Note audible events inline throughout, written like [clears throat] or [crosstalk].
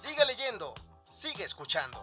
Sigue leyendo, sigue escuchando.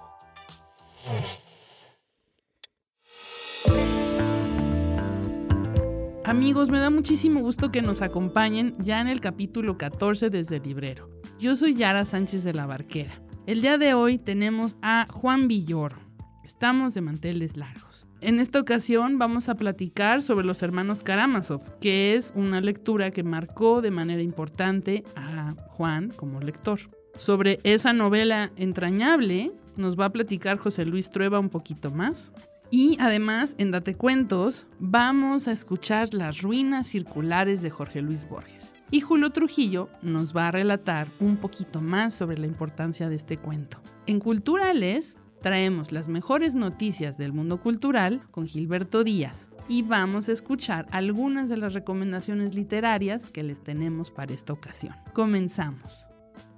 Amigos, me da muchísimo gusto que nos acompañen ya en el capítulo 14 desde el librero. Yo soy Yara Sánchez de la Barquera. El día de hoy tenemos a Juan Villoro. Estamos de manteles largos. En esta ocasión vamos a platicar sobre los hermanos Karamazov, que es una lectura que marcó de manera importante a Juan como lector. Sobre esa novela entrañable nos va a platicar José Luis Trueba un poquito más. Y además, en Date Cuentos, vamos a escuchar las ruinas circulares de Jorge Luis Borges. Y Julio Trujillo nos va a relatar un poquito más sobre la importancia de este cuento. En Culturales traemos las mejores noticias del mundo cultural con Gilberto Díaz y vamos a escuchar algunas de las recomendaciones literarias que les tenemos para esta ocasión. Comenzamos.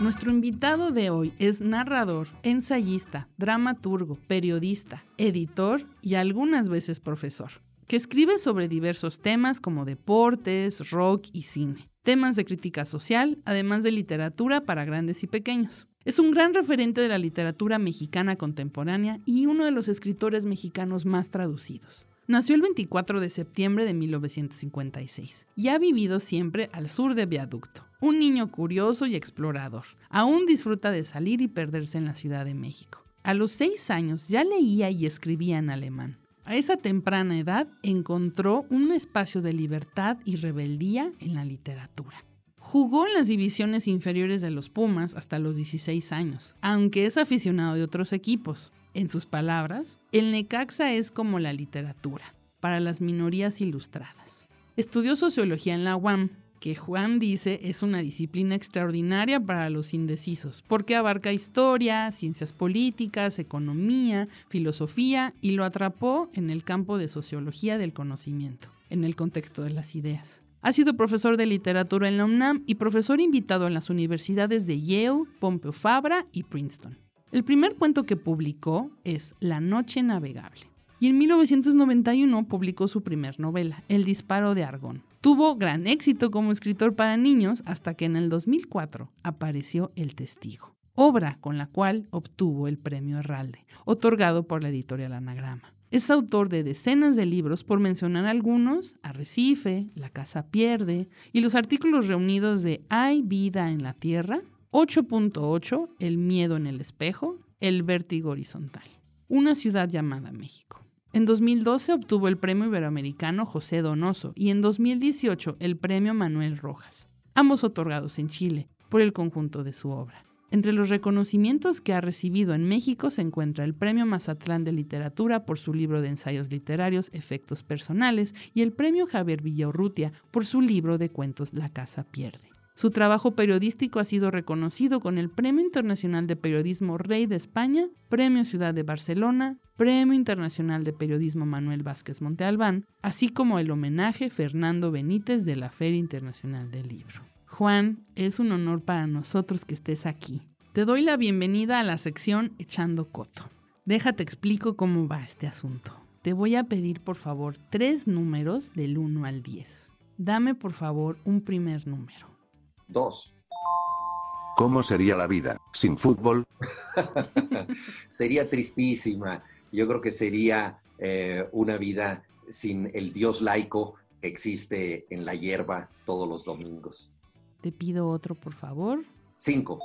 Nuestro invitado de hoy, es narrador, ensayista, dramaturgo, periodista, editor y algunas veces profesor, que escribe sobre diversos temas como deportes, rock y cine, temas de crítica social, además de literatura para grandes y pequeños. Es un gran referente de la literatura mexicana contemporánea y uno de los escritores mexicanos más traducidos. Nació el 24 de septiembre de 1956 y ha vivido siempre al sur de Viaducto. Un niño curioso y explorador. Aún disfruta de salir y perderse en la Ciudad de México. A los seis años ya leía y escribía en alemán. A esa temprana edad encontró un espacio de libertad y rebeldía en la literatura. Jugó en las divisiones inferiores de los Pumas hasta los 16 años, aunque es aficionado de otros equipos. En sus palabras, el Necaxa es como la literatura, para las minorías ilustradas. Estudió sociología en la UAM, que Juan dice es una disciplina extraordinaria para los indecisos, porque abarca historia, ciencias políticas, economía, filosofía y lo atrapó en el campo de sociología del conocimiento, en el contexto de las ideas. Ha sido profesor de literatura en la UNAM y profesor invitado en las universidades de Yale, Pompeu Fabra y Princeton. El primer cuento que publicó es La Noche Navegable. Y en 1991 publicó su primer novela, El Disparo de Argón. Tuvo gran éxito como escritor para niños hasta que en el 2004 apareció El Testigo, obra con la cual obtuvo el premio Herralde, otorgado por la editorial Anagrama. Es autor de decenas de libros, por mencionar algunos, Arrecife, La Casa Pierde, y los artículos reunidos de Hay vida en la Tierra, 8.8, El miedo en el espejo, El vértigo horizontal. Una ciudad llamada México. En 2012 obtuvo el Premio Iberoamericano José Donoso y en 2018 el Premio Manuel Rojas, ambos otorgados en Chile por el conjunto de su obra. Entre los reconocimientos que ha recibido en México se encuentra el Premio Mazatlán de Literatura por su libro de ensayos literarios Efectos Personales y el Premio Javier Villaurrutia por su libro de cuentos La Casa Pierde. Su trabajo periodístico ha sido reconocido con el Premio Internacional de Periodismo Rey de España, Premio Ciudad de Barcelona, Premio Internacional de Periodismo Manuel Vázquez Montealbán, así como el homenaje Fernando Benítez de la Feria Internacional del Libro. Juan, es un honor para nosotros que estés aquí. Te doy la bienvenida a la sección Echando Coto. Déjate explico cómo va este asunto. Te voy a pedir por favor tres números del 1 al 10. Dame por favor un primer número. Dos. ¿Cómo sería la vida sin fútbol? [laughs] sería tristísima. Yo creo que sería eh, una vida sin el Dios laico que existe en la hierba todos los domingos. Te pido otro, por favor. Cinco.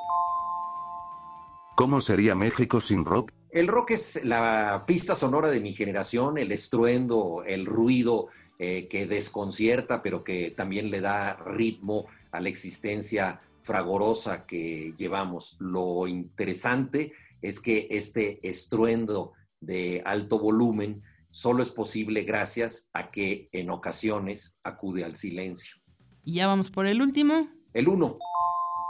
¿Cómo sería México sin rock? El rock es la pista sonora de mi generación, el estruendo, el ruido eh, que desconcierta, pero que también le da ritmo a la existencia fragorosa que llevamos. Lo interesante es que este estruendo de alto volumen solo es posible gracias a que en ocasiones acude al silencio. Y ya vamos por el último. El uno.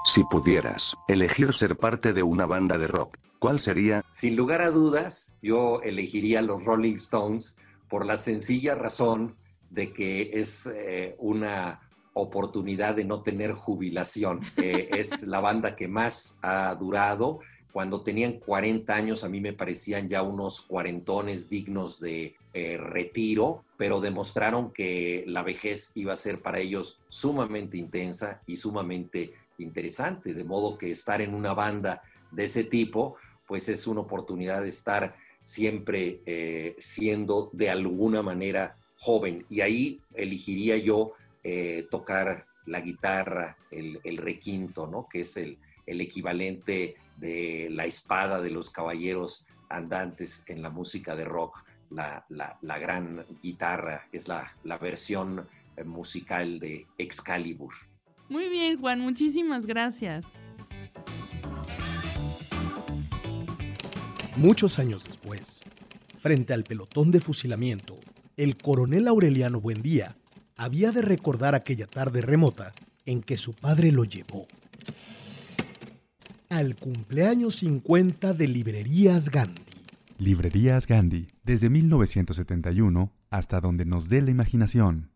Si pudieras elegir ser parte de una banda de rock, ¿cuál sería? Sin lugar a dudas, yo elegiría los Rolling Stones por la sencilla razón de que es eh, una oportunidad de no tener jubilación. Eh, [laughs] es la banda que más ha durado. Cuando tenían 40 años a mí me parecían ya unos cuarentones dignos de eh, retiro, pero demostraron que la vejez iba a ser para ellos sumamente intensa y sumamente interesante, de modo que estar en una banda de ese tipo, pues es una oportunidad de estar siempre eh, siendo de alguna manera joven. Y ahí elegiría yo eh, tocar la guitarra, el, requinto, ¿no? Que es el, equivalente de la espada de los caballeros andantes en la música de rock. La, gran guitarra es la, la versión eh, musical de Excalibur. Muy bien, Juan, muchísimas gracias. Muchos años después, frente al pelotón de fusilamiento, el coronel Aureliano Buendía había de recordar aquella tarde remota en que su padre lo llevó al cumpleaños 50 de Librerías Gandhi. Librerías Gandhi, desde 1971 hasta donde nos dé la imaginación.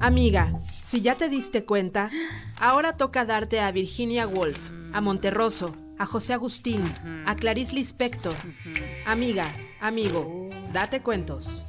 Amiga, si ya te diste cuenta, ahora toca darte a Virginia Woolf, a Monterroso, a José Agustín, a Clarice Lispector. Amiga, amigo, date cuentos.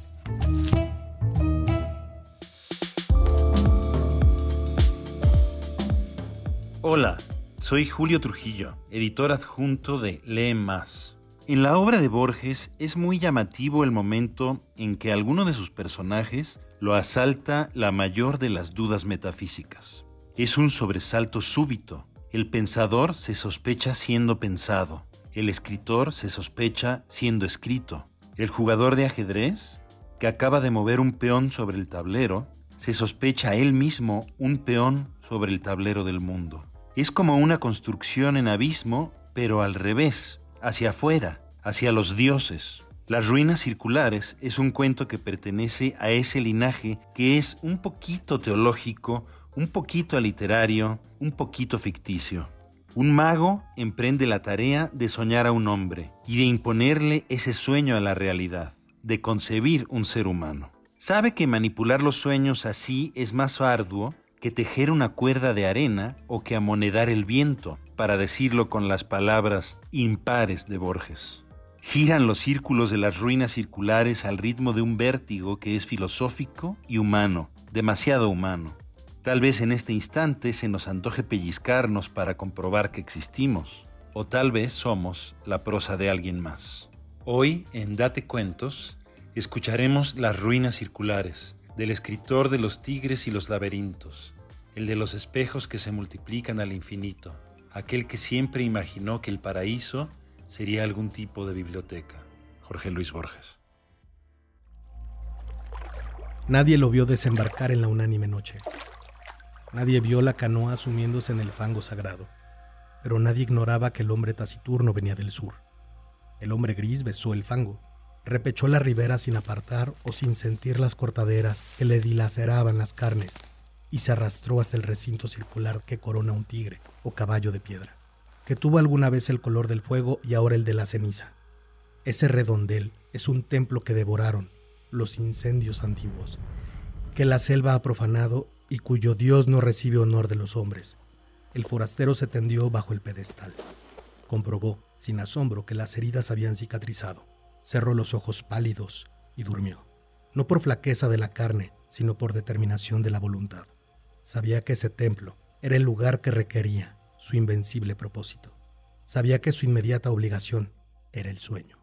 Hola, soy Julio Trujillo, editor adjunto de Lee Más. En la obra de Borges es muy llamativo el momento en que alguno de sus personajes lo asalta la mayor de las dudas metafísicas. Es un sobresalto súbito. El pensador se sospecha siendo pensado. El escritor se sospecha siendo escrito. El jugador de ajedrez, que acaba de mover un peón sobre el tablero, se sospecha él mismo un peón sobre el tablero del mundo. Es como una construcción en abismo, pero al revés, hacia afuera, hacia los dioses, las ruinas circulares es un cuento que pertenece a ese linaje que es un poquito teológico, un poquito literario, un poquito ficticio. Un mago emprende la tarea de soñar a un hombre y de imponerle ese sueño a la realidad, de concebir un ser humano. Sabe que manipular los sueños así es más arduo que tejer una cuerda de arena o que amonedar el viento, para decirlo con las palabras impares de Borges. Giran los círculos de las ruinas circulares al ritmo de un vértigo que es filosófico y humano, demasiado humano. Tal vez en este instante se nos antoje pellizcarnos para comprobar que existimos, o tal vez somos la prosa de alguien más. Hoy, en Date Cuentos, escucharemos Las ruinas circulares, del escritor de los tigres y los laberintos, el de los espejos que se multiplican al infinito, aquel que siempre imaginó que el paraíso sería algún tipo de biblioteca. Jorge Luis Borges. Nadie lo vio desembarcar en la unánime noche. Nadie vio la canoa sumiéndose en el fango sagrado. Pero nadie ignoraba que el hombre taciturno venía del sur. El hombre gris besó el fango, repechó la ribera sin apartar o sin sentir las cortaderas que le dilaceraban las carnes y se arrastró hasta el recinto circular que corona un tigre o caballo de piedra que tuvo alguna vez el color del fuego y ahora el de la ceniza. Ese redondel es un templo que devoraron los incendios antiguos, que la selva ha profanado y cuyo Dios no recibe honor de los hombres. El forastero se tendió bajo el pedestal. Comprobó, sin asombro, que las heridas habían cicatrizado. Cerró los ojos pálidos y durmió. No por flaqueza de la carne, sino por determinación de la voluntad. Sabía que ese templo era el lugar que requería su invencible propósito. Sabía que su inmediata obligación era el sueño.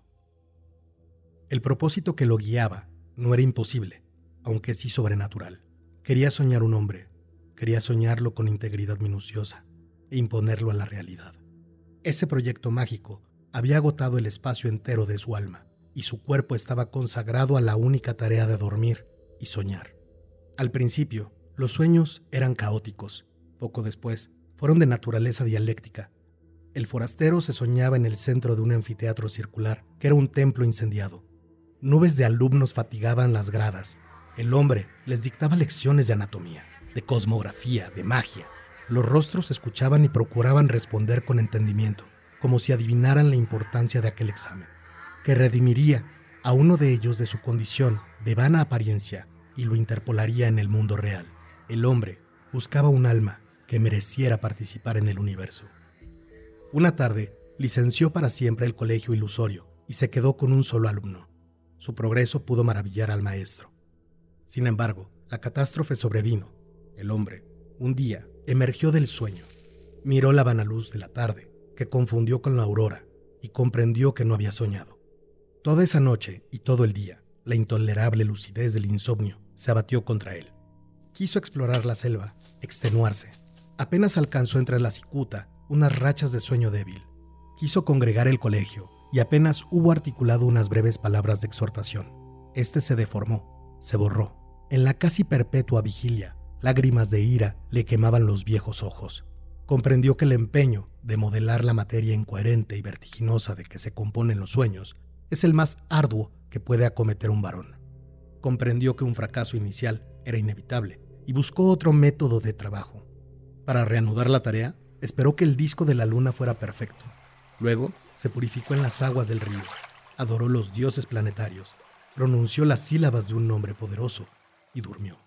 El propósito que lo guiaba no era imposible, aunque sí sobrenatural. Quería soñar un hombre, quería soñarlo con integridad minuciosa e imponerlo a la realidad. Ese proyecto mágico había agotado el espacio entero de su alma y su cuerpo estaba consagrado a la única tarea de dormir y soñar. Al principio, los sueños eran caóticos. Poco después, fueron de naturaleza dialéctica. El forastero se soñaba en el centro de un anfiteatro circular, que era un templo incendiado. Nubes de alumnos fatigaban las gradas. El hombre les dictaba lecciones de anatomía, de cosmografía, de magia. Los rostros escuchaban y procuraban responder con entendimiento, como si adivinaran la importancia de aquel examen, que redimiría a uno de ellos de su condición de vana apariencia y lo interpolaría en el mundo real. El hombre buscaba un alma que mereciera participar en el universo. Una tarde, licenció para siempre el colegio ilusorio y se quedó con un solo alumno. Su progreso pudo maravillar al maestro. Sin embargo, la catástrofe sobrevino. El hombre, un día, emergió del sueño, miró la vana luz de la tarde, que confundió con la aurora, y comprendió que no había soñado. Toda esa noche y todo el día, la intolerable lucidez del insomnio se abatió contra él. Quiso explorar la selva, extenuarse. Apenas alcanzó entre la cicuta unas rachas de sueño débil. Quiso congregar el colegio y apenas hubo articulado unas breves palabras de exhortación. Este se deformó, se borró. En la casi perpetua vigilia, lágrimas de ira le quemaban los viejos ojos. Comprendió que el empeño de modelar la materia incoherente y vertiginosa de que se componen los sueños es el más arduo que puede acometer un varón. Comprendió que un fracaso inicial era inevitable y buscó otro método de trabajo. Para reanudar la tarea, esperó que el disco de la luna fuera perfecto. Luego, se purificó en las aguas del río, adoró los dioses planetarios, pronunció las sílabas de un nombre poderoso y durmió.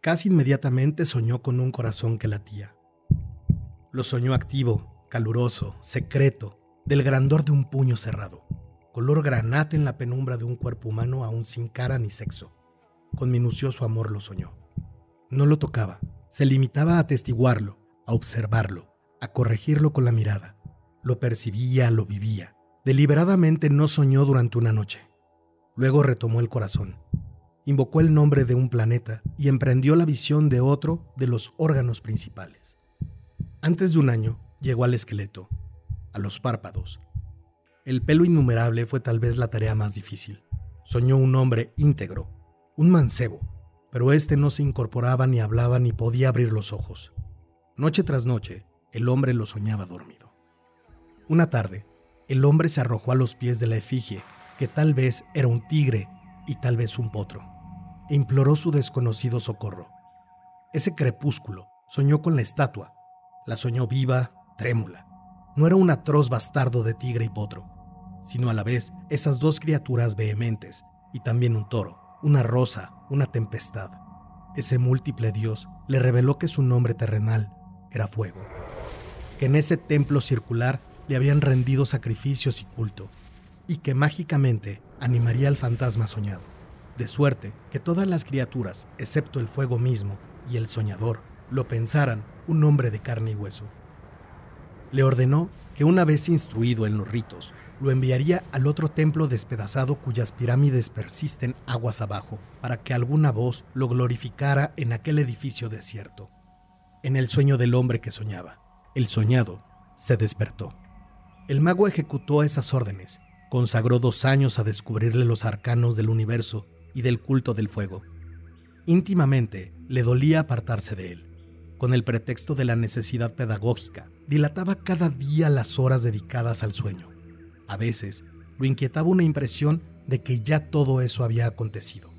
Casi inmediatamente soñó con un corazón que latía. Lo soñó activo, caluroso, secreto, del grandor de un puño cerrado, color granate en la penumbra de un cuerpo humano aún sin cara ni sexo. Con minucioso amor lo soñó. No lo tocaba, se limitaba a atestiguarlo, a observarlo, a corregirlo con la mirada. Lo percibía, lo vivía. Deliberadamente no soñó durante una noche. Luego retomó el corazón. Invocó el nombre de un planeta y emprendió la visión de otro de los órganos principales. Antes de un año llegó al esqueleto, a los párpados. El pelo innumerable fue tal vez la tarea más difícil. Soñó un hombre íntegro, un mancebo, pero este no se incorporaba ni hablaba ni podía abrir los ojos. Noche tras noche, el hombre lo soñaba dormido. Una tarde, el hombre se arrojó a los pies de la efigie, que tal vez era un tigre y tal vez un potro, e imploró su desconocido socorro. Ese crepúsculo soñó con la estatua, la soñó viva, trémula. No era un atroz bastardo de tigre y potro, sino a la vez esas dos criaturas vehementes y también un toro, una rosa, una tempestad. Ese múltiple dios le reveló que su nombre terrenal era fuego, que en ese templo circular le habían rendido sacrificios y culto, y que mágicamente animaría al fantasma soñado, de suerte que todas las criaturas, excepto el fuego mismo y el soñador, lo pensaran un hombre de carne y hueso. Le ordenó que una vez instruido en los ritos, lo enviaría al otro templo despedazado cuyas pirámides persisten aguas abajo, para que alguna voz lo glorificara en aquel edificio desierto. En el sueño del hombre que soñaba, el soñado se despertó. El mago ejecutó esas órdenes, consagró dos años a descubrirle los arcanos del universo y del culto del fuego. Íntimamente le dolía apartarse de él. Con el pretexto de la necesidad pedagógica, dilataba cada día las horas dedicadas al sueño a veces lo inquietaba una impresión de que ya todo eso había acontecido.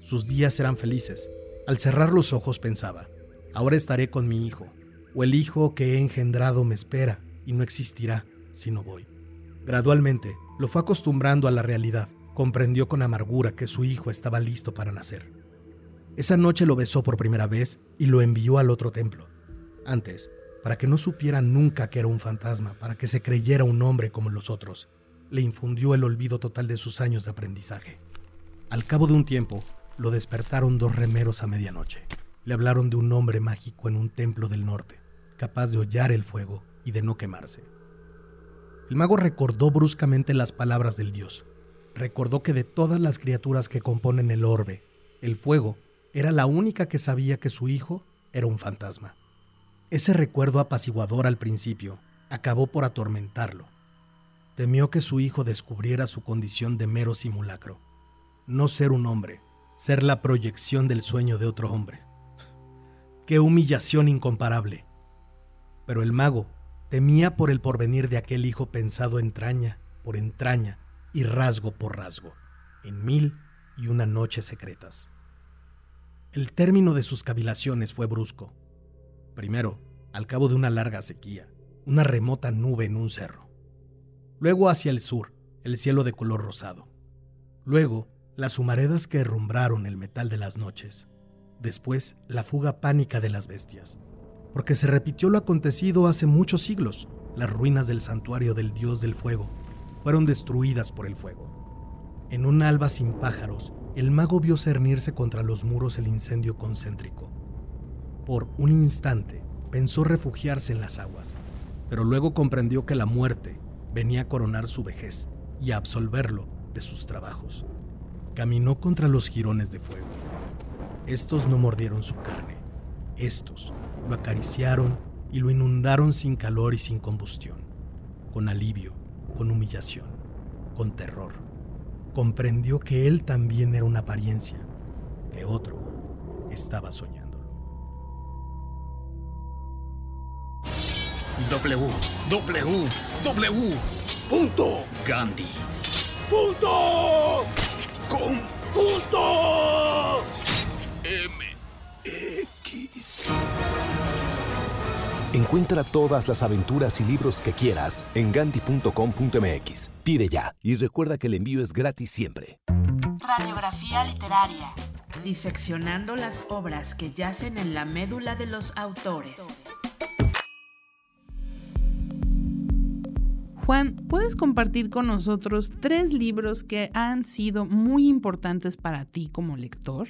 Sus días eran felices. Al cerrar los ojos pensaba, ahora estaré con mi hijo, o el hijo que he engendrado me espera y no existirá si no voy. Gradualmente lo fue acostumbrando a la realidad, comprendió con amargura que su hijo estaba listo para nacer. Esa noche lo besó por primera vez y lo envió al otro templo. Antes, para que no supiera nunca que era un fantasma, para que se creyera un hombre como los otros. Le infundió el olvido total de sus años de aprendizaje. Al cabo de un tiempo, lo despertaron dos remeros a medianoche. Le hablaron de un hombre mágico en un templo del norte, capaz de hollar el fuego y de no quemarse. El mago recordó bruscamente las palabras del dios. Recordó que de todas las criaturas que componen el orbe, El fuego era la única que sabía que su hijo era un fantasma. Ese recuerdo apaciguador al principio acabó por atormentarlo. Temió que su hijo descubriera su condición de mero simulacro. No ser un hombre, ser la proyección del sueño de otro hombre. Qué humillación incomparable. Pero el mago temía por el porvenir de aquel hijo pensado entraña por entraña y rasgo por rasgo, en mil y una noches secretas. El término de sus cavilaciones fue brusco. Primero, al cabo de una larga sequía, una remota nube en un cerro. Luego hacia el sur, el cielo de color rosado. Luego, las humaredas que herrumbraron el metal de las noches. Después, la fuga pánica de las bestias. Porque se repitió lo acontecido hace muchos siglos. Las ruinas del santuario del dios del fuego fueron destruidas por el fuego. En un alba sin pájaros, el mago vio cernirse contra los muros el incendio concéntrico. Por un instante pensó refugiarse en las aguas, pero luego comprendió que la muerte venía a coronar su vejez y a absolverlo de sus trabajos. Caminó contra los jirones de fuego. Estos no mordieron su carne. Estos lo acariciaron y lo inundaron sin calor y sin combustión, con alivio, con humillación, con terror. Comprendió que él también era una apariencia, que otro estaba soñándolo. W, W, W. Punto. Gandhi. Punto. Com. Punto. M. X. Encuentra todas las aventuras y libros que quieras en gandhi.com.mx. Pide ya y recuerda que el envío es gratis siempre. Radiografía literaria. Diseccionando las obras que yacen en la médula de los autores. Juan, ¿puedes compartir con nosotros tres libros que han sido muy importantes para ti como lector?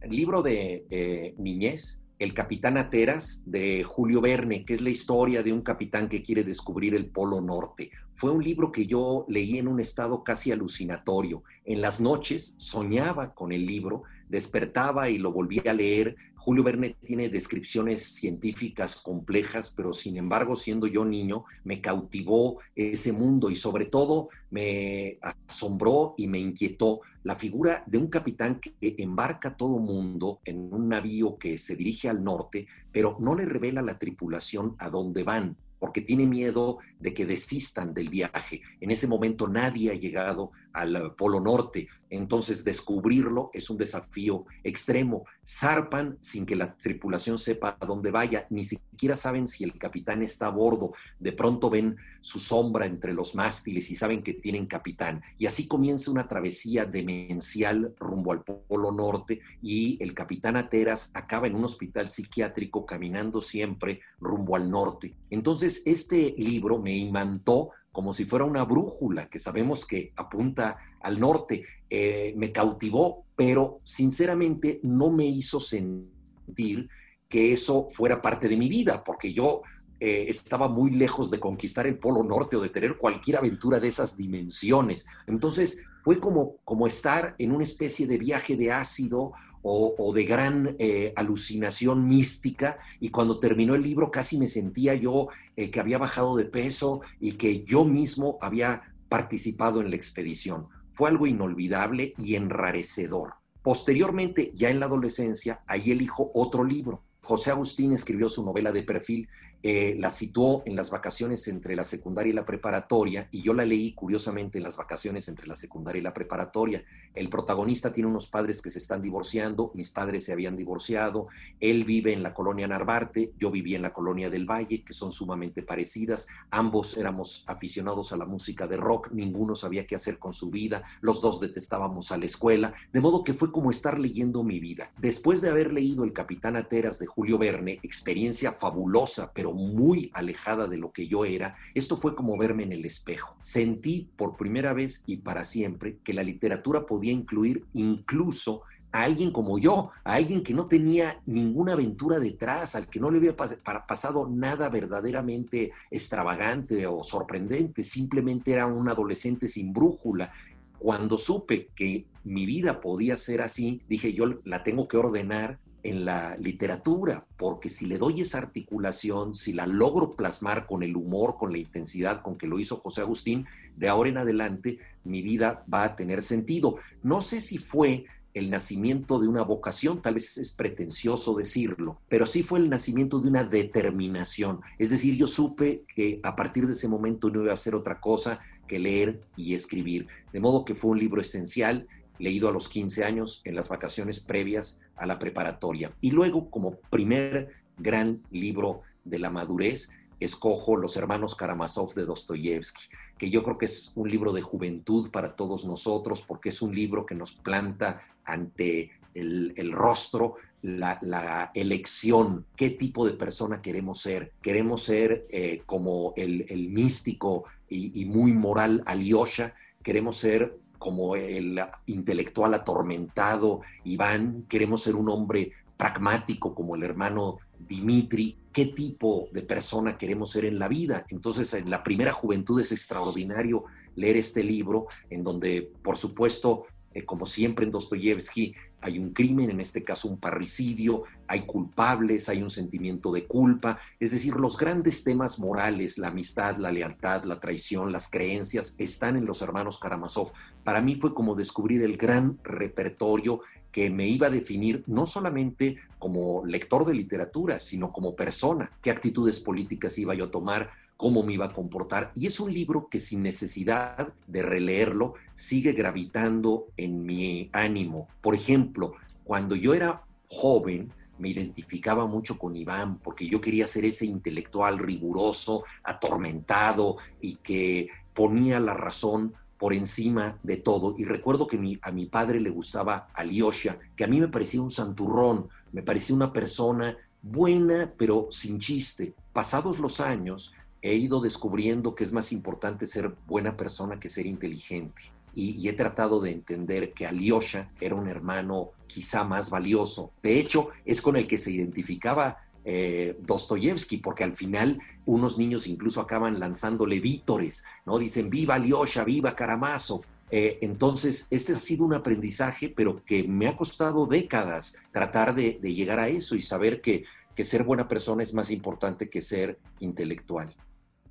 El libro de eh, niñez, El Capitán Ateras, de Julio Verne, que es la historia de un capitán que quiere descubrir el Polo Norte. Fue un libro que yo leí en un estado casi alucinatorio. En las noches soñaba con el libro, despertaba y lo volvía a leer. Julio Verne tiene descripciones científicas complejas, pero sin embargo, siendo yo niño, me cautivó ese mundo y sobre todo me asombró y me inquietó la figura de un capitán que embarca a todo mundo en un navío que se dirige al norte, pero no le revela a la tripulación a dónde van porque tiene miedo de que desistan del viaje. En ese momento nadie ha llegado al Polo Norte, entonces descubrirlo es un desafío extremo. Zarpan sin que la tripulación sepa a dónde vaya, ni siquiera saben si el capitán está a bordo. De pronto ven su sombra entre los mástiles y saben que tienen capitán. Y así comienza una travesía demencial rumbo al Polo Norte y el capitán Ateras acaba en un hospital psiquiátrico caminando siempre rumbo al norte. Entonces este libro me imantó como si fuera una brújula que sabemos que apunta al norte. Eh, me cautivó, pero sinceramente no me hizo sentir que eso fuera parte de mi vida, porque yo eh, estaba muy lejos de conquistar el Polo Norte o de tener cualquier aventura de esas dimensiones. Entonces fue como, como estar en una especie de viaje de ácido o, de gran eh, alucinación mística y cuando terminó el libro casi me sentía yo eh, que había bajado de peso y que yo mismo había participado en la expedición. Fue algo inolvidable y enrarecedor. Posteriormente, ya en la adolescencia, ahí elijo otro libro. José Agustín escribió su novela de perfil eh, la situó en las vacaciones entre la secundaria y la preparatoria y yo la leí curiosamente en las vacaciones entre la secundaria y la preparatoria. El protagonista tiene unos padres que se están divorciando, mis padres se habían divorciado, él vive en la colonia Narvarte, yo vivía en la colonia del Valle, que son sumamente parecidas, ambos éramos aficionados a la música de rock, ninguno sabía qué hacer con su vida, los dos detestábamos a la escuela, de modo que fue como estar leyendo mi vida. Después de haber leído El Capitán Ateras de Julio Verne, experiencia fabulosa, pero muy alejada de lo que yo era, esto fue como verme en el espejo. Sentí por primera vez y para siempre que la literatura podía incluir incluso a alguien como yo, a alguien que no tenía ninguna aventura detrás, al que no le había pasado nada verdaderamente extravagante o sorprendente, simplemente era un adolescente sin brújula Cuando supe que mi vida podía ser así, dije yo la tengo que ordenar en la literatura, porque si le doy esa articulación, si la logro plasmar con el humor, con la intensidad con que lo hizo José Agustín, de ahora en adelante mi vida va a tener sentido. No sé si fue el nacimiento de una vocación, tal vez es pretencioso decirlo, pero sí fue el nacimiento de una determinación. Es decir, yo supe que a partir de ese momento no iba a hacer otra cosa que leer y escribir. De modo que fue un libro esencial, leído a los 15 años en las vacaciones previas a la preparatoria. Y luego, como primer gran libro de la madurez, escojo Los hermanos Karamazov de Dostoyevsky, que yo creo que es un libro de juventud para todos nosotros, porque es un libro que nos planta ante el, rostro la, elección, qué tipo de persona queremos ser. Queremos ser eh, como el, místico y, y, muy moral Alyosha, queremos ser como el intelectual atormentado Iván, queremos ser un hombre pragmático como el hermano Dimitri, qué tipo de persona queremos ser en la vida. Entonces, en la primera juventud es extraordinario leer este libro, en donde, por supuesto, eh, como siempre en Dostoyevsky, hay un crimen, en este caso un parricidio, hay culpables, hay un sentimiento de culpa, es decir, los grandes temas morales, la amistad, la lealtad, la traición, las creencias, están en los hermanos Karamazov. Para mí fue como descubrir el gran repertorio que me iba a definir no solamente como lector de literatura, sino como persona, qué actitudes políticas iba yo a tomar, cómo me iba a comportar. Y es un libro que sin necesidad de releerlo sigue gravitando en mi ánimo. Por ejemplo, cuando yo era joven, me identificaba mucho con Iván porque yo quería ser ese intelectual riguroso, atormentado y que ponía la razón por encima de todo. Y recuerdo que a mi padre le gustaba Alyosha, que a mí me parecía un santurrón, me parecía una persona buena pero sin chiste. Pasados los años, he ido descubriendo que es más importante ser buena persona que ser inteligente. Y, he tratado de entender que Alyosha era un hermano quizá más valioso. De hecho, es con el que se identificaba eh, Dostoyevsky, porque al final unos niños incluso acaban lanzándole vítores, ¿no? Dicen, viva Alyosha, viva Karamazov. Eh, entonces, este ha sido un aprendizaje, pero que me ha costado décadas tratar de, llegar a eso y saber que, que ser buena persona es más importante que ser intelectual.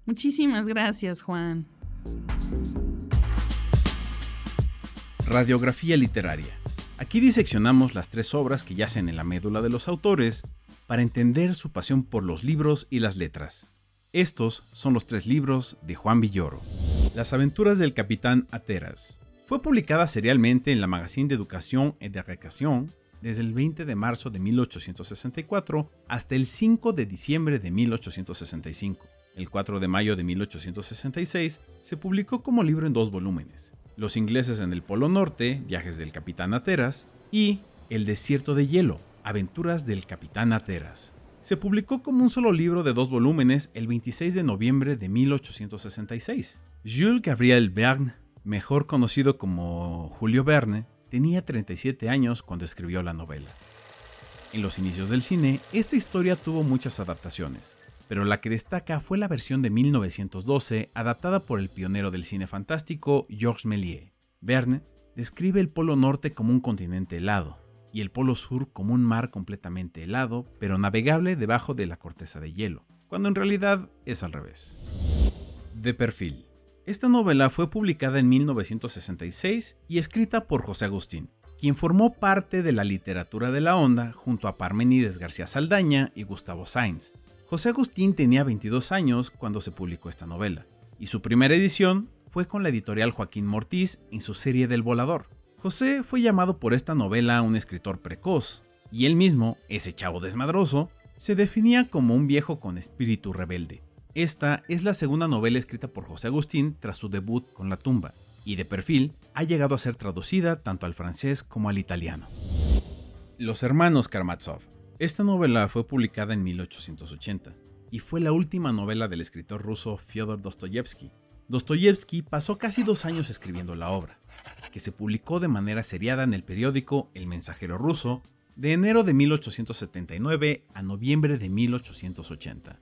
Muchísimas gracias, Juan. Radiografía literaria. Aquí diseccionamos las tres obras que yacen en la médula de los autores para entender su pasión por los libros y las letras. Estos son los tres libros de Juan Villoro. Las aventuras del capitán Ateras. Fue publicada serialmente en la Magazine de Educación y de Recreación desde el 20 de marzo de 1864 hasta el 5 de diciembre de 1865. El 4 de mayo de 1866 se publicó como libro en dos volúmenes, Los ingleses en el Polo Norte, Viajes del Capitán Ateras, y El desierto de hielo, Aventuras del Capitán Ateras. Se publicó como un solo libro de dos volúmenes el 26 de noviembre de 1866. Jules Gabriel Verne, mejor conocido como Julio Verne, tenía 37 años cuando escribió la novela. En los inicios del cine, esta historia tuvo muchas adaptaciones, pero la que destaca fue la versión de 1912 adaptada por el pionero del cine fantástico Georges Méliès. Verne describe el Polo Norte como un continente helado y el Polo Sur como un mar completamente helado, pero navegable debajo de la corteza de hielo, cuando en realidad es al revés. De perfil. Esta novela fue publicada en 1966 y escrita por José Agustín, quien formó parte de la literatura de la onda junto a Parmenides García Saldaña y Gustavo Sainz, José Agustín tenía 22 años cuando se publicó esta novela, y su primera edición fue con la editorial Joaquín Mortiz en su serie del Volador. José fue llamado por esta novela un escritor precoz, y él mismo, ese chavo desmadroso, se definía como un viejo con espíritu rebelde. Esta es la segunda novela escrita por José Agustín tras su debut con La tumba, y de perfil ha llegado a ser traducida tanto al francés como al italiano. Los hermanos Karamazov esta novela fue publicada en 1880 y fue la última novela del escritor ruso Fyodor Dostoyevsky. Dostoyevsky pasó casi dos años escribiendo la obra, que se publicó de manera seriada en el periódico El Mensajero Ruso de enero de 1879 a noviembre de 1880.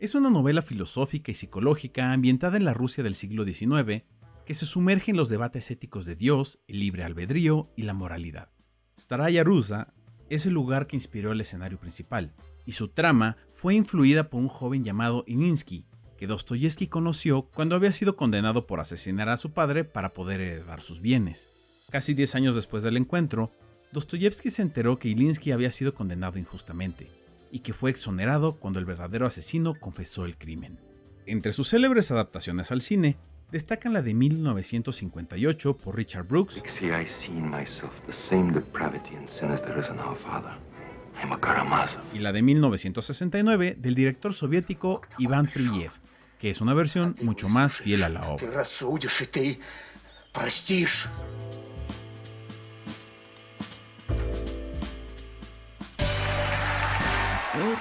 Es una novela filosófica y psicológica ambientada en la Rusia del siglo XIX, que se sumerge en los debates éticos de Dios, el libre albedrío y la moralidad. Staraya Rusa es el lugar que inspiró el escenario principal, y su trama fue influida por un joven llamado Ininsky, que Dostoyevsky conoció cuando había sido condenado por asesinar a su padre para poder heredar sus bienes. Casi 10 años después del encuentro, Dostoyevsky se enteró que Ilinsky había sido condenado injustamente y que fue exonerado cuando el verdadero asesino confesó el crimen. Entre sus célebres adaptaciones al cine, destacan la de 1958 por Richard Brooks y la de 1969 del director soviético Iván Priviev, que es una versión mucho más fiel a la obra.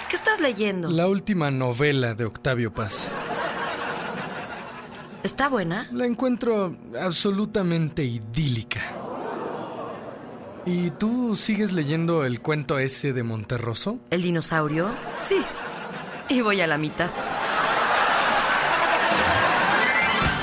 ¿Qué estás leyendo? La última novela de Octavio Paz. ¿Está buena? La encuentro absolutamente idílica. ¿Y tú sigues leyendo el cuento ese de Monterroso? ¿El dinosaurio? Sí. Y voy a la mitad.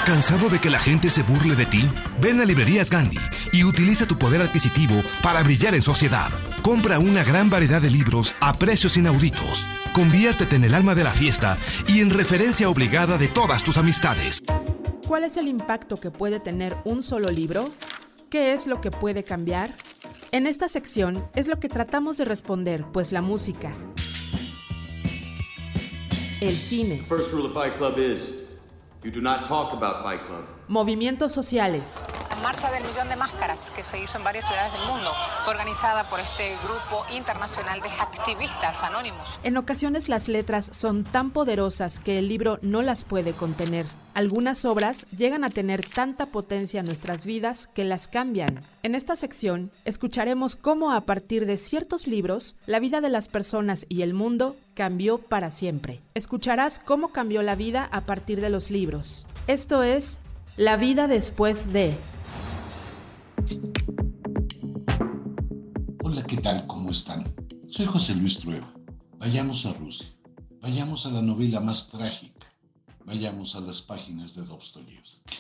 ¿Cansado de que la gente se burle de ti? Ven a Librerías Gandhi y utiliza tu poder adquisitivo para brillar en sociedad. Compra una gran variedad de libros a precios inauditos. Conviértete en el alma de la fiesta y en referencia obligada de todas tus amistades. ¿Cuál es el impacto que puede tener un solo libro? ¿Qué es lo que puede cambiar? En esta sección es lo que tratamos de responder, pues la música, el cine, First rule of Fight Club is you do not talk about Fight Club. Movimientos sociales, La marcha del millón de máscaras que se hizo en varias ciudades del mundo fue organizada por este grupo internacional de activistas anónimos. En ocasiones las letras son tan poderosas que el libro no las puede contener. Algunas obras llegan a tener tanta potencia en nuestras vidas que las cambian. En esta sección escucharemos cómo a partir de ciertos libros la vida de las personas y el mundo cambió para siempre. Escucharás cómo cambió la vida a partir de los libros. Esto es La vida después de... Hola, ¿qué tal? ¿Cómo están? Soy José Luis Trueba. Vayamos a Rusia. Vayamos a la novela más trágica. Vayamos a las páginas de Dostoyevsky.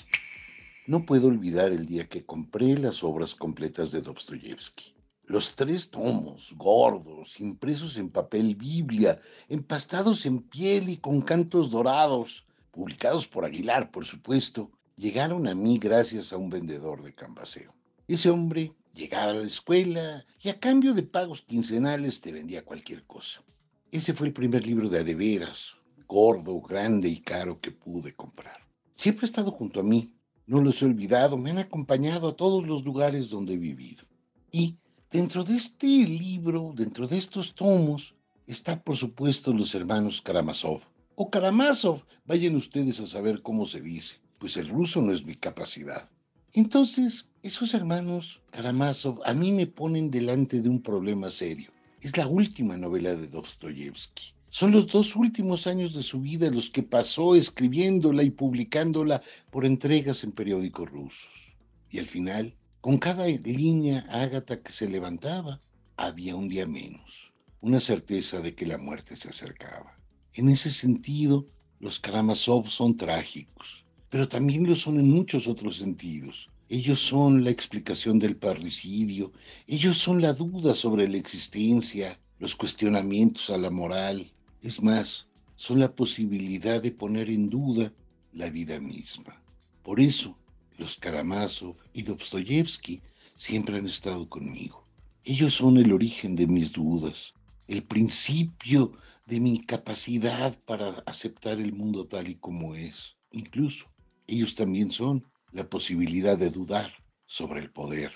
No puedo olvidar el día que compré las obras completas de Dostoyevsky. Los tres tomos, gordos, impresos en papel Biblia, empastados en piel y con cantos dorados, publicados por Aguilar, por supuesto, llegaron a mí gracias a un vendedor de cambaseo. Ese hombre llegaba a la escuela y a cambio de pagos quincenales te vendía cualquier cosa. Ese fue el primer libro de adeveras, gordo, grande y caro que pude comprar. Siempre ha estado junto a mí, no los he olvidado, me han acompañado a todos los lugares donde he vivido. Y dentro de este libro, dentro de estos tomos, está por supuesto los hermanos Karamazov. O Karamazov, vayan ustedes a saber cómo se dice, pues el ruso no es mi capacidad. Entonces, esos hermanos Karamazov a mí me ponen delante de un problema serio. Es la última novela de Dostoyevsky. Son los dos últimos años de su vida los que pasó escribiéndola y publicándola por entregas en periódicos rusos. Y al final, con cada línea ágata que se levantaba, había un día menos, una certeza de que la muerte se acercaba. En ese sentido, los Karamazov son trágicos, pero también lo son en muchos otros sentidos. Ellos son la explicación del parricidio, ellos son la duda sobre la existencia, los cuestionamientos a la moral, es más, son la posibilidad de poner en duda la vida misma. Por eso, los Karamazov y Dostoyevsky siempre han estado conmigo. Ellos son el origen de mis dudas, el principio de mi capacidad para aceptar el mundo tal y como es. Incluso, ellos también son la posibilidad de dudar sobre el poder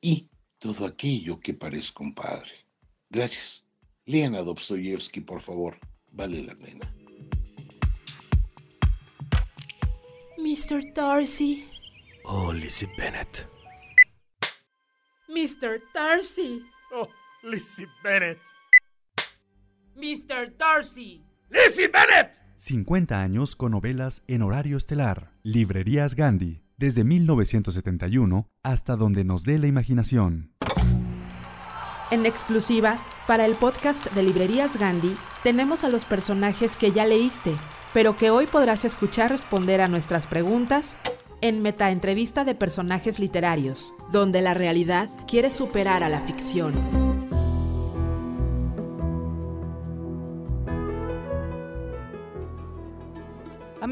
y todo aquello que parezca un padre. Gracias. Lean a Dostoyevsky, por favor. Vale la pena. Mr. Darcy. Oh, Lizzie Bennett. Mr. Darcy. Oh, Lizzie Bennett. Mr. Darcy. ¡Lizzie Bennett! 50 años con novelas en horario estelar. Librerías Gandhi, desde 1971 hasta donde nos dé la imaginación. En exclusiva, para el podcast de Librerías Gandhi, tenemos a los personajes que ya leíste, pero que hoy podrás escuchar responder a nuestras preguntas en Metaentrevista de Personajes Literarios, donde la realidad quiere superar a la ficción.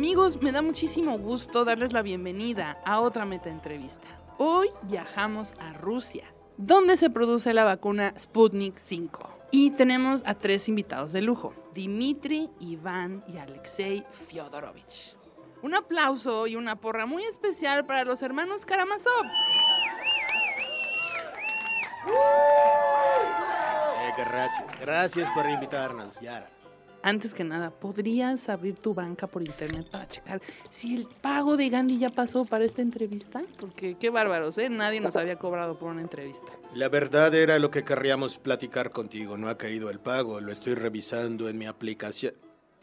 Amigos, me da muchísimo gusto darles la bienvenida a otra metaentrevista. Hoy viajamos a Rusia, donde se produce la vacuna Sputnik 5. Y tenemos a tres invitados de lujo, Dimitri, Iván y Alexei Fyodorovich. Un aplauso y una porra muy especial para los hermanos Karamazov. Eh, gracias, gracias por invitarnos, Yara. Antes que nada, ¿podrías abrir tu banca por internet para checar si el pago de Gandhi ya pasó para esta entrevista? Porque qué bárbaros, ¿eh? Nadie nos había cobrado por una entrevista. La verdad era lo que querríamos platicar contigo. No ha caído el pago, lo estoy revisando en mi aplicación.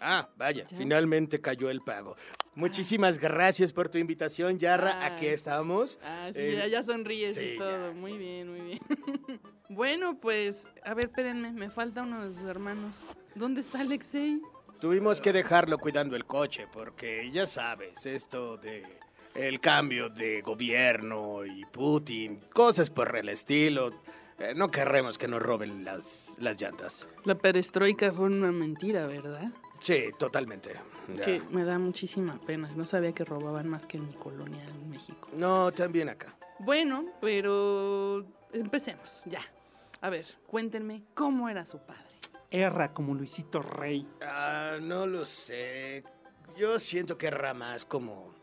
Ah, vaya, finalmente cayó el pago. Muchísimas gracias por tu invitación, Yarra. Aquí estamos. Ah, sí, Eh, ya, ya sonríes sí, y todo. Muy bien, muy bien. [laughs] bueno, pues, a ver, espérenme, me falta uno de sus hermanos. ¿Dónde está Alexei? Tuvimos que dejarlo cuidando el coche porque ya sabes, esto de el cambio de gobierno y Putin, cosas por el estilo. eh, no querremos que nos roben las, las llantas. La perestroika fue una mentira, ¿verdad? Sí, totalmente. Ya. Que me da muchísima pena. No sabía que robaban más que en mi colonia en México. No, también acá. Bueno, pero empecemos, ya. A ver, cuéntenme cómo era su padre. Erra como Luisito Rey. Ah, no lo sé. Yo siento que era más como...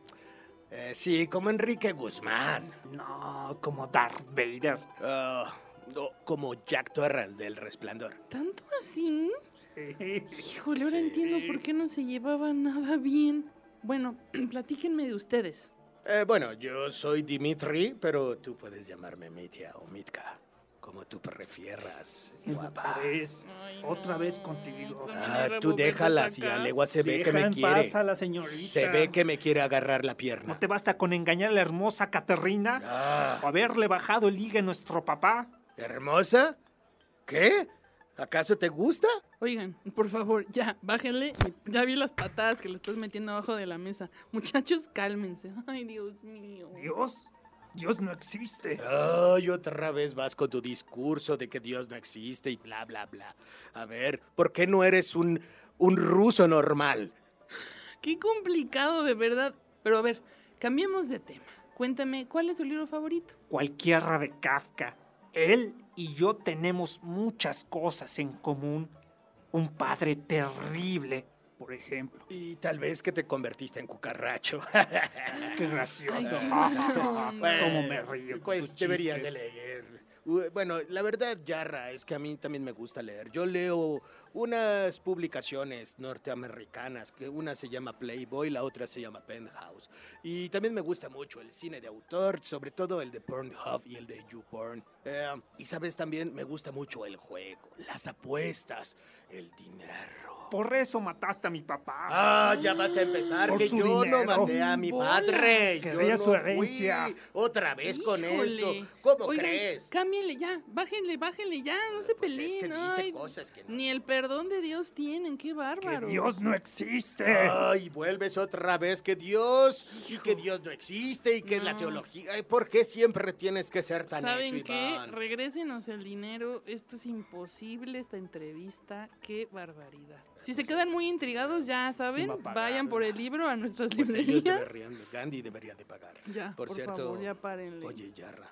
eh, sí, como Enrique Guzmán. No, como Darth Vader. Ah, no, como Jack Torrance del Resplandor. ¿Tanto así? Híjole, ahora entiendo por qué no se llevaban nada bien. Bueno, [clears throat] platíquenme de ustedes. Eh, bueno, yo soy Dimitri, pero tú puedes llamarme Mitya o Mitka, como tú prefieras, guapa. Otra vez, otra vez contigo. Ah, tú déjalas y a legua se ve que me en quiere. paz a la señorita. Se ve que me quiere agarrar la ¿No pierna. te basta con engañar a la hermosa Caterina? Ah. ¿O haberle bajado el liga a nuestro papá? ¿Hermosa? ¿Qué? ¿Acaso te gusta? Oigan, por favor, ya, bájenle. Ya vi las patadas que le estás metiendo abajo de la mesa. Muchachos, cálmense. Ay, Dios mío. ¿Dios? Dios no existe. Ay, otra vez vas con tu discurso de que Dios no existe y bla, bla, bla. A ver, ¿por qué no eres un, un ruso normal? Qué complicado, de verdad. Pero a ver, cambiemos de tema. Cuéntame, ¿cuál es su libro favorito? Cualquiera de Kafka. Él y yo tenemos muchas cosas en común. Un padre terrible, por ejemplo. Y tal vez que te convertiste en cucaracho. Qué gracioso. Ay, qué. Cómo me río. Pues deberías de leer. Bueno, la verdad, Yarra, es que a mí también me gusta leer. Yo leo unas publicaciones norteamericanas, que una se llama Playboy, la otra se llama Penthouse. Y también me gusta mucho el cine de autor, sobre todo el de Pornhub y el de YouPorn. Eh, y sabes, también me gusta mucho el juego, las apuestas, el dinero. Por eso mataste a mi papá. Ah, ya vas a empezar, Por que su yo no dinero. maté a mi padre. Yo Quería no su herencia. fui. Otra vez con Híjole. eso. ¿Cómo Oigan, crees? Cámbienle ya, bájenle, bájenle ya, no se Pues peleen. es que dice ay, cosas que no. Ni el perdón de Dios tienen, qué Que bárbaro. Dios no existe. Ay, vuelves otra vez que Dios y que Dios no existe y que la No. teología. Ay, ¿Por qué siempre tienes que ser tan ¿Saben necio, qué? Iván? Regrésenos el dinero. Esto es imposible, esta entrevista. Qué barbaridad. Si se quedan muy intrigados, ya saben, pagar? vayan por el libro a nuestras Pues librerías. deberían, Gandhi debería de pagar. Ya, por, por cierto. favor, ya párenle. Oye, Yarra,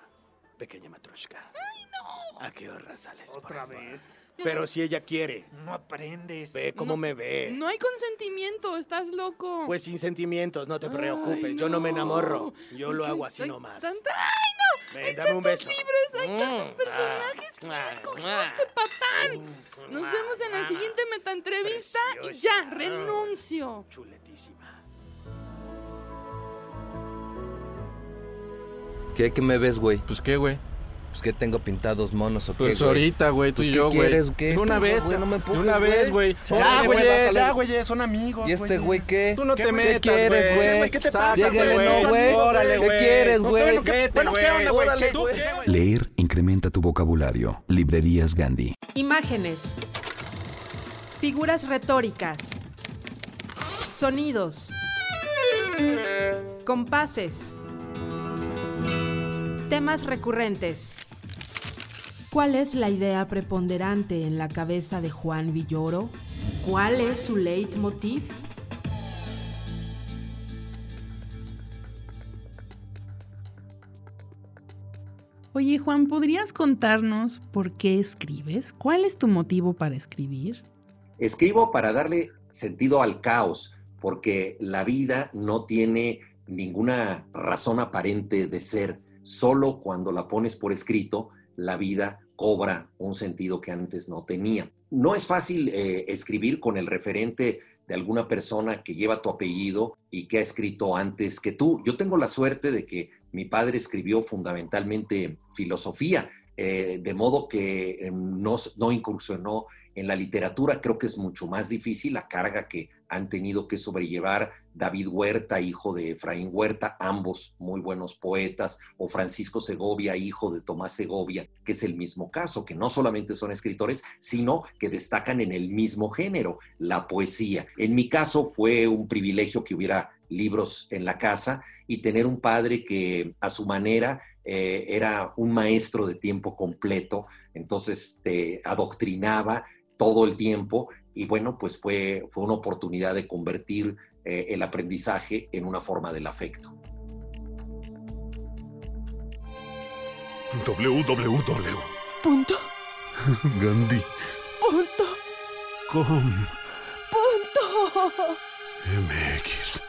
pequeña matroshka. ¡Ay, no! ¿A qué hora sales? por Otra vez. Pero si ella quiere, No aprendes. ve cómo No, me ve. No hay consentimiento, estás loco. Pues sin sentimientos, no te Ay, preocupes. Yo no me enamorro. Yo lo hago así nomás. tanta- ¡Ay, no! Ven, hay dame un tantos beso. libros, hay tantos Mm, personajes. ah, ¿Quién ah, escogió ah. este patán? Nos Ah, vemos en la siguiente metaentrevista y preciosa. ya, renuncio. Chuletísima. ¿Qué, qué me ves, güey? Pues qué, güey. Pues que tengo pintados monos o qué, Pues ahorita, güey, tú Pues, y ¿qué yo, güey. quieres, qué? De una Tú, vez, güey, no me de empujes, una vez, güey. Ya, Órale, güey, ya, güey, son amigos, ¿Y este güey qué? Tú no ¿Qué, te güey? metas, ¿Qué quieres, güey? ¿Qué te pasa, güey? no, güey. Órale, ¿Qué güey. quieres, No, güey? bueno, ¿qué- bueno, ¿qué onda, güey? Órale, ¿Tú güey. qué, güey? Leer incrementa tu vocabulario. Librerías Gandhi. Imágenes. Figuras retóricas. Sonidos. Compases. Temas recurrentes. ¿Cuál es la idea preponderante en la cabeza de Juan Villoro? ¿Cuál es su leitmotiv? Oye Juan, ¿podrías contarnos por qué escribes? ¿Cuál es tu motivo para escribir? Escribo para darle sentido al caos, porque la vida no tiene ninguna razón aparente de ser. Solo cuando la pones por escrito, la vida cobra un sentido que antes no tenía. No es fácil eh, escribir con el referente de alguna persona que lleva tu apellido y que ha escrito antes que tú. Yo tengo la suerte de que mi padre escribió fundamentalmente filosofía, eh, de modo que eh, no, no incursionó en la literatura. Creo que es mucho más difícil la carga que han tenido que sobrellevar David Huerta, hijo de Efraín Huerta, ambos muy buenos poetas, o Francisco Segovia, hijo de Tomás Segovia, que es el mismo caso, que no solamente son escritores, sino que destacan en el mismo género, la poesía. En mi caso fue un privilegio que hubiera libros en la casa y tener un padre que a su manera eh, era un maestro de tiempo completo, entonces te adoctrinaba todo el tiempo y bueno, pues fue, fue una oportunidad de convertir eh, el aprendizaje en una forma del afecto. www. Punto. Gandhi. Punto. Punto. MX.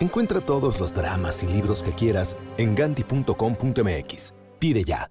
Encuentra todos los dramas y libros que quieras en ganti.com.mx. Pide ya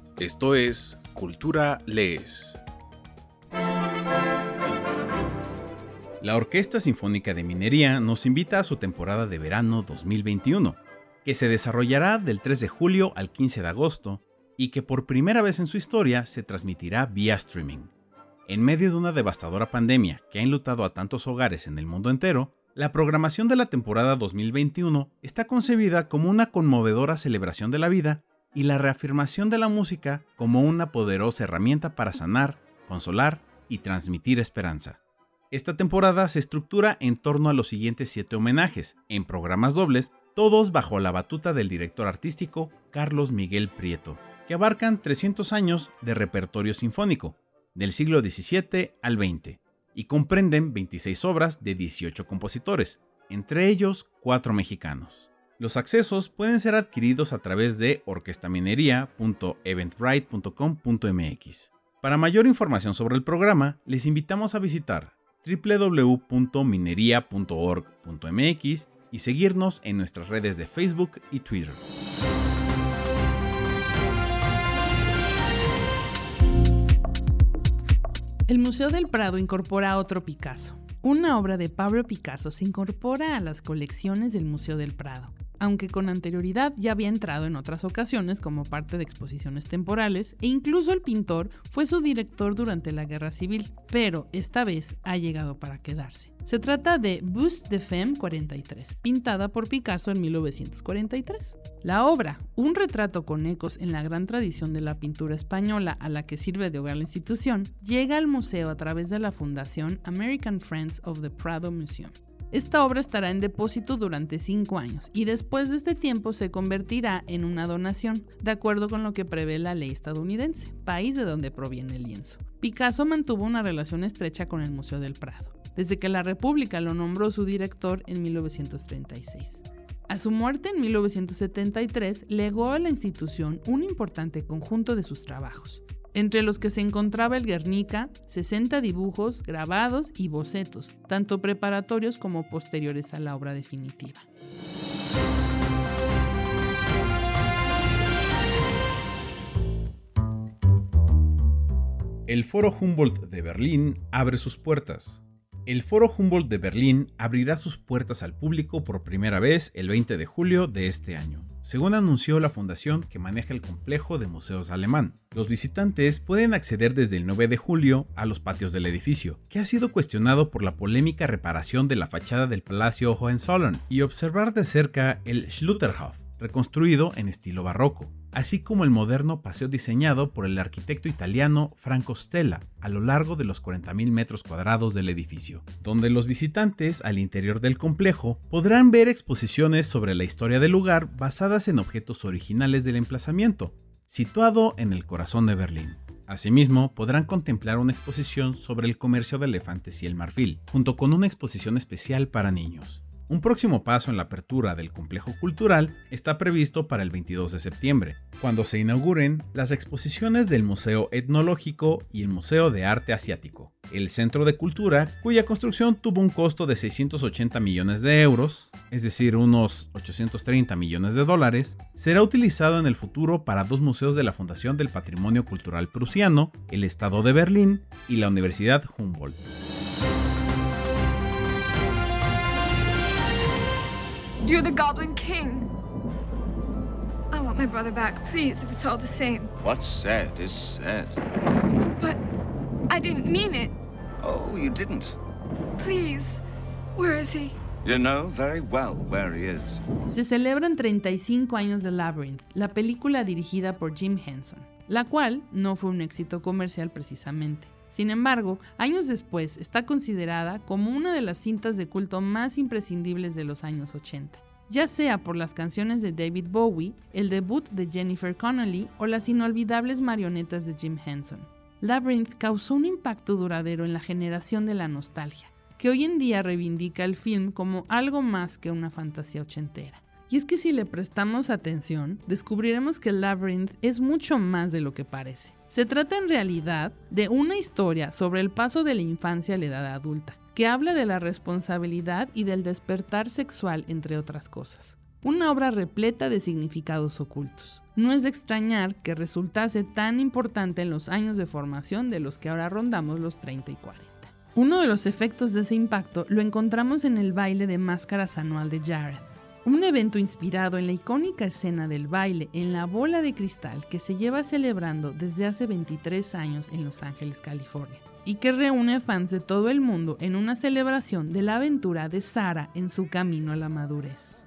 Esto es Cultura Lees. La Orquesta Sinfónica de Minería nos invita a su temporada de verano 2021, que se desarrollará del 3 de julio al 15 de agosto y que por primera vez en su historia se transmitirá vía streaming. En medio de una devastadora pandemia que ha enlutado a tantos hogares en el mundo entero, la programación de la temporada 2021 está concebida como una conmovedora celebración de la vida y la reafirmación de la música como una poderosa herramienta para sanar, consolar y transmitir esperanza. Esta temporada se estructura en torno a los siguientes siete homenajes, en programas dobles, todos bajo la batuta del director artístico Carlos Miguel Prieto, que abarcan 300 años de repertorio sinfónico, del siglo XVII al XX, y comprenden 26 obras de 18 compositores, entre ellos cuatro mexicanos. Los accesos pueden ser adquiridos a través de orquestaminería.eventbrite.com.mx. Para mayor información sobre el programa, les invitamos a visitar www.minería.org.mx y seguirnos en nuestras redes de Facebook y Twitter. El Museo del Prado incorpora otro Picasso. Una obra de Pablo Picasso se incorpora a las colecciones del Museo del Prado aunque con anterioridad ya había entrado en otras ocasiones como parte de exposiciones temporales, e incluso el pintor fue su director durante la Guerra Civil, pero esta vez ha llegado para quedarse. Se trata de Buste de Femme 43, pintada por Picasso en 1943. La obra, un retrato con ecos en la gran tradición de la pintura española a la que sirve de hogar la institución, llega al museo a través de la fundación American Friends of the Prado Museum. Esta obra estará en depósito durante cinco años y después de este tiempo se convertirá en una donación, de acuerdo con lo que prevé la ley estadounidense, país de donde proviene el lienzo. Picasso mantuvo una relación estrecha con el Museo del Prado, desde que la República lo nombró su director en 1936. A su muerte en 1973, legó a la institución un importante conjunto de sus trabajos, entre los que se encontraba el Guernica, 60 dibujos, grabados y bocetos, tanto preparatorios como posteriores a la obra definitiva. El Foro Humboldt de Berlín abre sus puertas. El Foro Humboldt de Berlín abrirá sus puertas al público por primera vez el 20 de julio de este año, según anunció la fundación que maneja el complejo de museos alemán. Los visitantes pueden acceder desde el 9 de julio a los patios del edificio, que ha sido cuestionado por la polémica reparación de la fachada del Palacio Hohenzollern, y observar de cerca el Schlutterhof, reconstruido en estilo barroco, así como el moderno paseo diseñado por el arquitecto italiano Franco Stella a lo largo de los 40.000 metros cuadrados del edificio, donde los visitantes al interior del complejo podrán ver exposiciones sobre la historia del lugar basadas en objetos originales del emplazamiento, situado en el corazón de Berlín. Asimismo, podrán contemplar una exposición sobre el comercio de elefantes y el marfil, junto con una exposición especial para niños. Un próximo paso en la apertura del complejo cultural está previsto para el 22 de septiembre, cuando se inauguren las exposiciones del Museo Etnológico y el Museo de Arte Asiático. El Centro de Cultura, cuya construcción tuvo un costo de 680 millones de euros, es decir, unos 830 millones de dólares, será utilizado en el futuro para dos museos de la Fundación del Patrimonio Cultural Prusiano, el Estado de Berlín y la Universidad Humboldt. You're the Goblin King. I want my brother back, please, if it's all the same. What's said is said. But I didn't mean it. Oh, you didn't? Please, where is he? You know very well where he is. Se celebran 35 años de Labyrinth, la película dirigida por Jim Henson, la cual no fue un éxito comercial precisamente. Sin embargo, años después está considerada como una de las cintas de culto más imprescindibles de los años 80, ya sea por las canciones de David Bowie, el debut de Jennifer Connelly o las inolvidables marionetas de Jim Henson. Labyrinth causó un impacto duradero en la generación de la nostalgia, que hoy en día reivindica el film como algo más que una fantasía ochentera. Y es que si le prestamos atención, descubriremos que Labyrinth es mucho más de lo que parece. Se trata en realidad de una historia sobre el paso de la infancia a la edad adulta, que habla de la responsabilidad y del despertar sexual, entre otras cosas. Una obra repleta de significados ocultos. No es de extrañar que resultase tan importante en los años de formación de los que ahora rondamos los 30 y 40. Uno de los efectos de ese impacto lo encontramos en el baile de máscaras anual de Jared un evento inspirado en la icónica escena del baile en la bola de cristal que se lleva celebrando desde hace 23 años en Los Ángeles, California, y que reúne fans de todo el mundo en una celebración de la aventura de Sara en su camino a la madurez.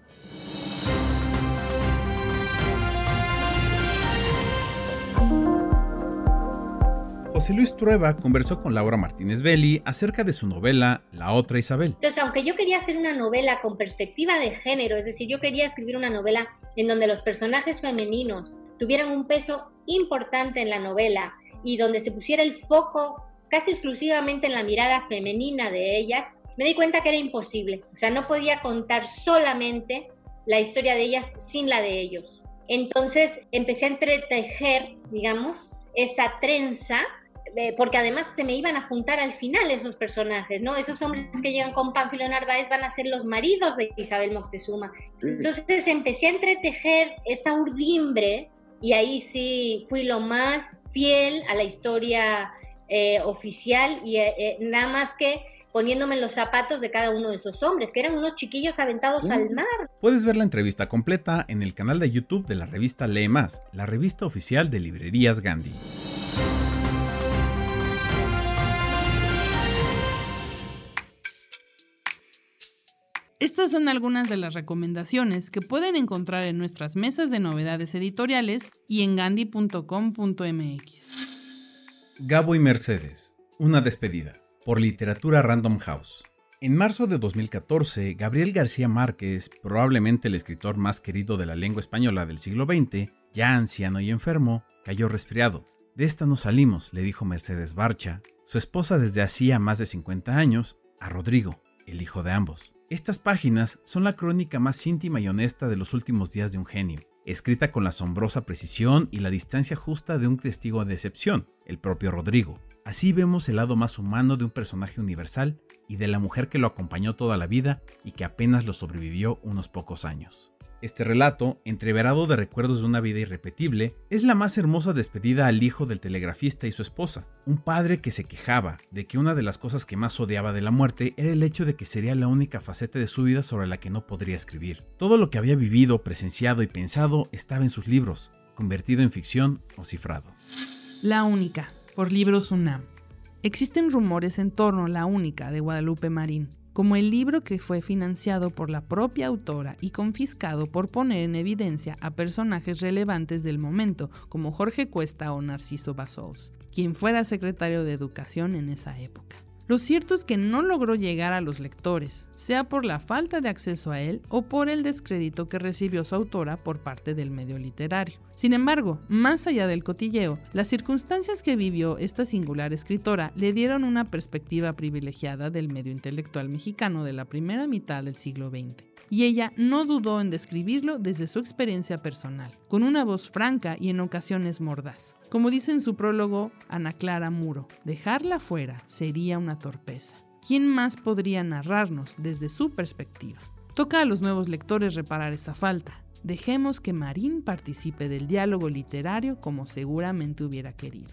Luis Trueba conversó con Laura Martínez Belli acerca de su novela La otra Isabel. Entonces, aunque yo quería hacer una novela con perspectiva de género, es decir, yo quería escribir una novela en donde los personajes femeninos tuvieran un peso importante en la novela y donde se pusiera el foco casi exclusivamente en la mirada femenina de ellas, me di cuenta que era imposible. O sea, no podía contar solamente la historia de ellas sin la de ellos. Entonces empecé a entretejer, digamos, esa trenza eh, porque además se me iban a juntar al final esos personajes, ¿no? Esos hombres que llegan con Pánfilo Narváez van a ser los maridos de Isabel Moctezuma. Entonces empecé a entretejer esa urdimbre y ahí sí fui lo más fiel a la historia eh, oficial y eh, nada más que poniéndome en los zapatos de cada uno de esos hombres, que eran unos chiquillos aventados al mar. Puedes ver la entrevista completa en el canal de YouTube de la revista Lee Más, la revista oficial de Librerías Gandhi. Estas son algunas de las recomendaciones que pueden encontrar en nuestras mesas de novedades editoriales y en gandhi.com.mx. Gabo y Mercedes, una despedida, por Literatura Random House. En marzo de 2014, Gabriel García Márquez, probablemente el escritor más querido de la lengua española del siglo XX, ya anciano y enfermo, cayó resfriado. De esta no salimos, le dijo Mercedes Barcha, su esposa desde hacía más de 50 años, a Rodrigo, el hijo de ambos. Estas páginas son la crónica más íntima y honesta de los últimos días de un genio, escrita con la asombrosa precisión y la distancia justa de un testigo de excepción, el propio Rodrigo. Así vemos el lado más humano de un personaje universal y de la mujer que lo acompañó toda la vida y que apenas lo sobrevivió unos pocos años. Este relato, entreverado de recuerdos de una vida irrepetible, es la más hermosa despedida al hijo del telegrafista y su esposa, un padre que se quejaba de que una de las cosas que más odiaba de la muerte era el hecho de que sería la única faceta de su vida sobre la que no podría escribir. Todo lo que había vivido, presenciado y pensado estaba en sus libros, convertido en ficción o cifrado. La única, por Libros UNAM. Existen rumores en torno a La única de Guadalupe Marín, como el libro que fue financiado por la propia autora y confiscado por poner en evidencia a personajes relevantes del momento, como Jorge Cuesta o Narciso Bassols, quien fuera secretario de Educación en esa época. Lo cierto es que no logró llegar a los lectores, sea por la falta de acceso a él o por el descrédito que recibió su autora por parte del medio literario. Sin embargo, más allá del cotilleo, las circunstancias que vivió esta singular escritora le dieron una perspectiva privilegiada del medio intelectual mexicano de la primera mitad del siglo XX y ella no dudó en describirlo desde su experiencia personal, con una voz franca y en ocasiones mordaz. Como dice en su prólogo Ana Clara Muro, dejarla fuera sería una torpeza. ¿Quién más podría narrarnos desde su perspectiva? Toca a los nuevos lectores reparar esa falta. Dejemos que Marín participe del diálogo literario como seguramente hubiera querido.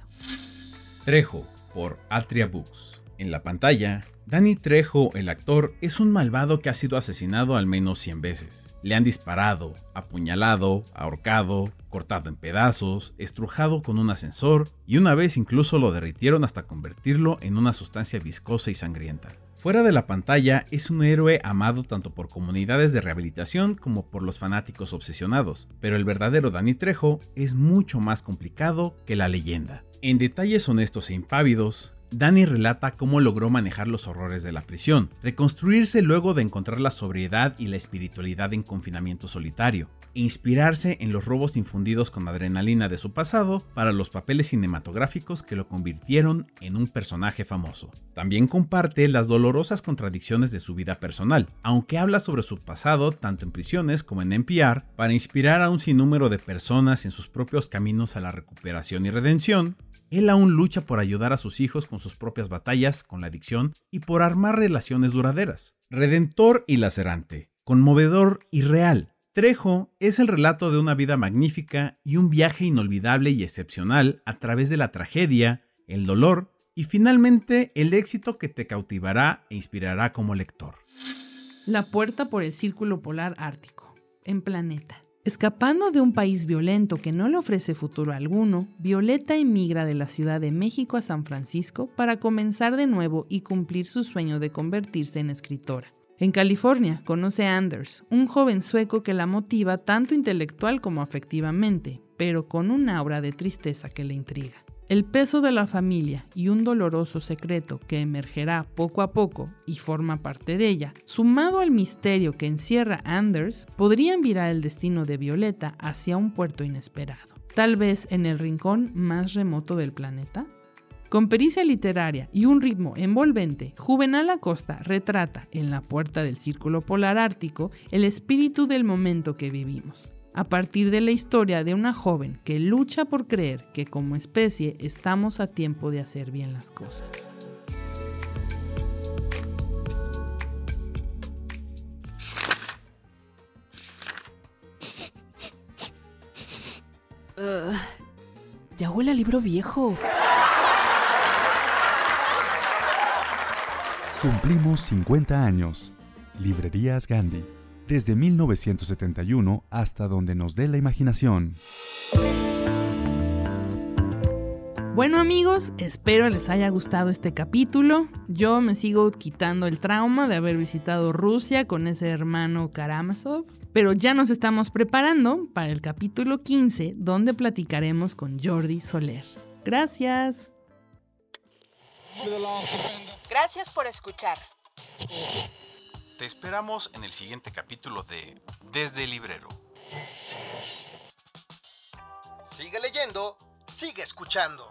Trejo, por Atria Books. En la pantalla, Danny Trejo, el actor, es un malvado que ha sido asesinado al menos 100 veces. Le han disparado, apuñalado, ahorcado, cortado en pedazos, estrujado con un ascensor y una vez incluso lo derritieron hasta convertirlo en una sustancia viscosa y sangrienta. Fuera de la pantalla es un héroe amado tanto por comunidades de rehabilitación como por los fanáticos obsesionados, pero el verdadero Danny Trejo es mucho más complicado que la leyenda. En detalles honestos e impávidos, Danny relata cómo logró manejar los horrores de la prisión, reconstruirse luego de encontrar la sobriedad y la espiritualidad en confinamiento solitario, e inspirarse en los robos infundidos con adrenalina de su pasado para los papeles cinematográficos que lo convirtieron en un personaje famoso. También comparte las dolorosas contradicciones de su vida personal, aunque habla sobre su pasado tanto en prisiones como en NPR para inspirar a un sinnúmero de personas en sus propios caminos a la recuperación y redención, él aún lucha por ayudar a sus hijos con sus propias batallas con la adicción y por armar relaciones duraderas. Redentor y lacerante, conmovedor y real. Trejo es el relato de una vida magnífica y un viaje inolvidable y excepcional a través de la tragedia, el dolor y finalmente el éxito que te cautivará e inspirará como lector. La puerta por el Círculo Polar Ártico, en Planeta. Escapando de un país violento que no le ofrece futuro alguno, Violeta emigra de la Ciudad de México a San Francisco para comenzar de nuevo y cumplir su sueño de convertirse en escritora. En California conoce a Anders, un joven sueco que la motiva tanto intelectual como afectivamente, pero con un aura de tristeza que le intriga. El peso de la familia y un doloroso secreto que emergerá poco a poco y forma parte de ella, sumado al misterio que encierra Anders, podrían virar el destino de Violeta hacia un puerto inesperado, tal vez en el rincón más remoto del planeta. Con pericia literaria y un ritmo envolvente, Juvenal Acosta retrata en la puerta del Círculo Polar Ártico el espíritu del momento que vivimos a partir de la historia de una joven que lucha por creer que como especie estamos a tiempo de hacer bien las cosas. Uh, ya huele a libro viejo. Cumplimos 50 años. Librerías Gandhi desde 1971 hasta donde nos dé la imaginación. Bueno amigos, espero les haya gustado este capítulo. Yo me sigo quitando el trauma de haber visitado Rusia con ese hermano Karamazov, pero ya nos estamos preparando para el capítulo 15 donde platicaremos con Jordi Soler. Gracias. Gracias por escuchar. Te esperamos en el siguiente capítulo de Desde el Librero. Sigue leyendo, sigue escuchando.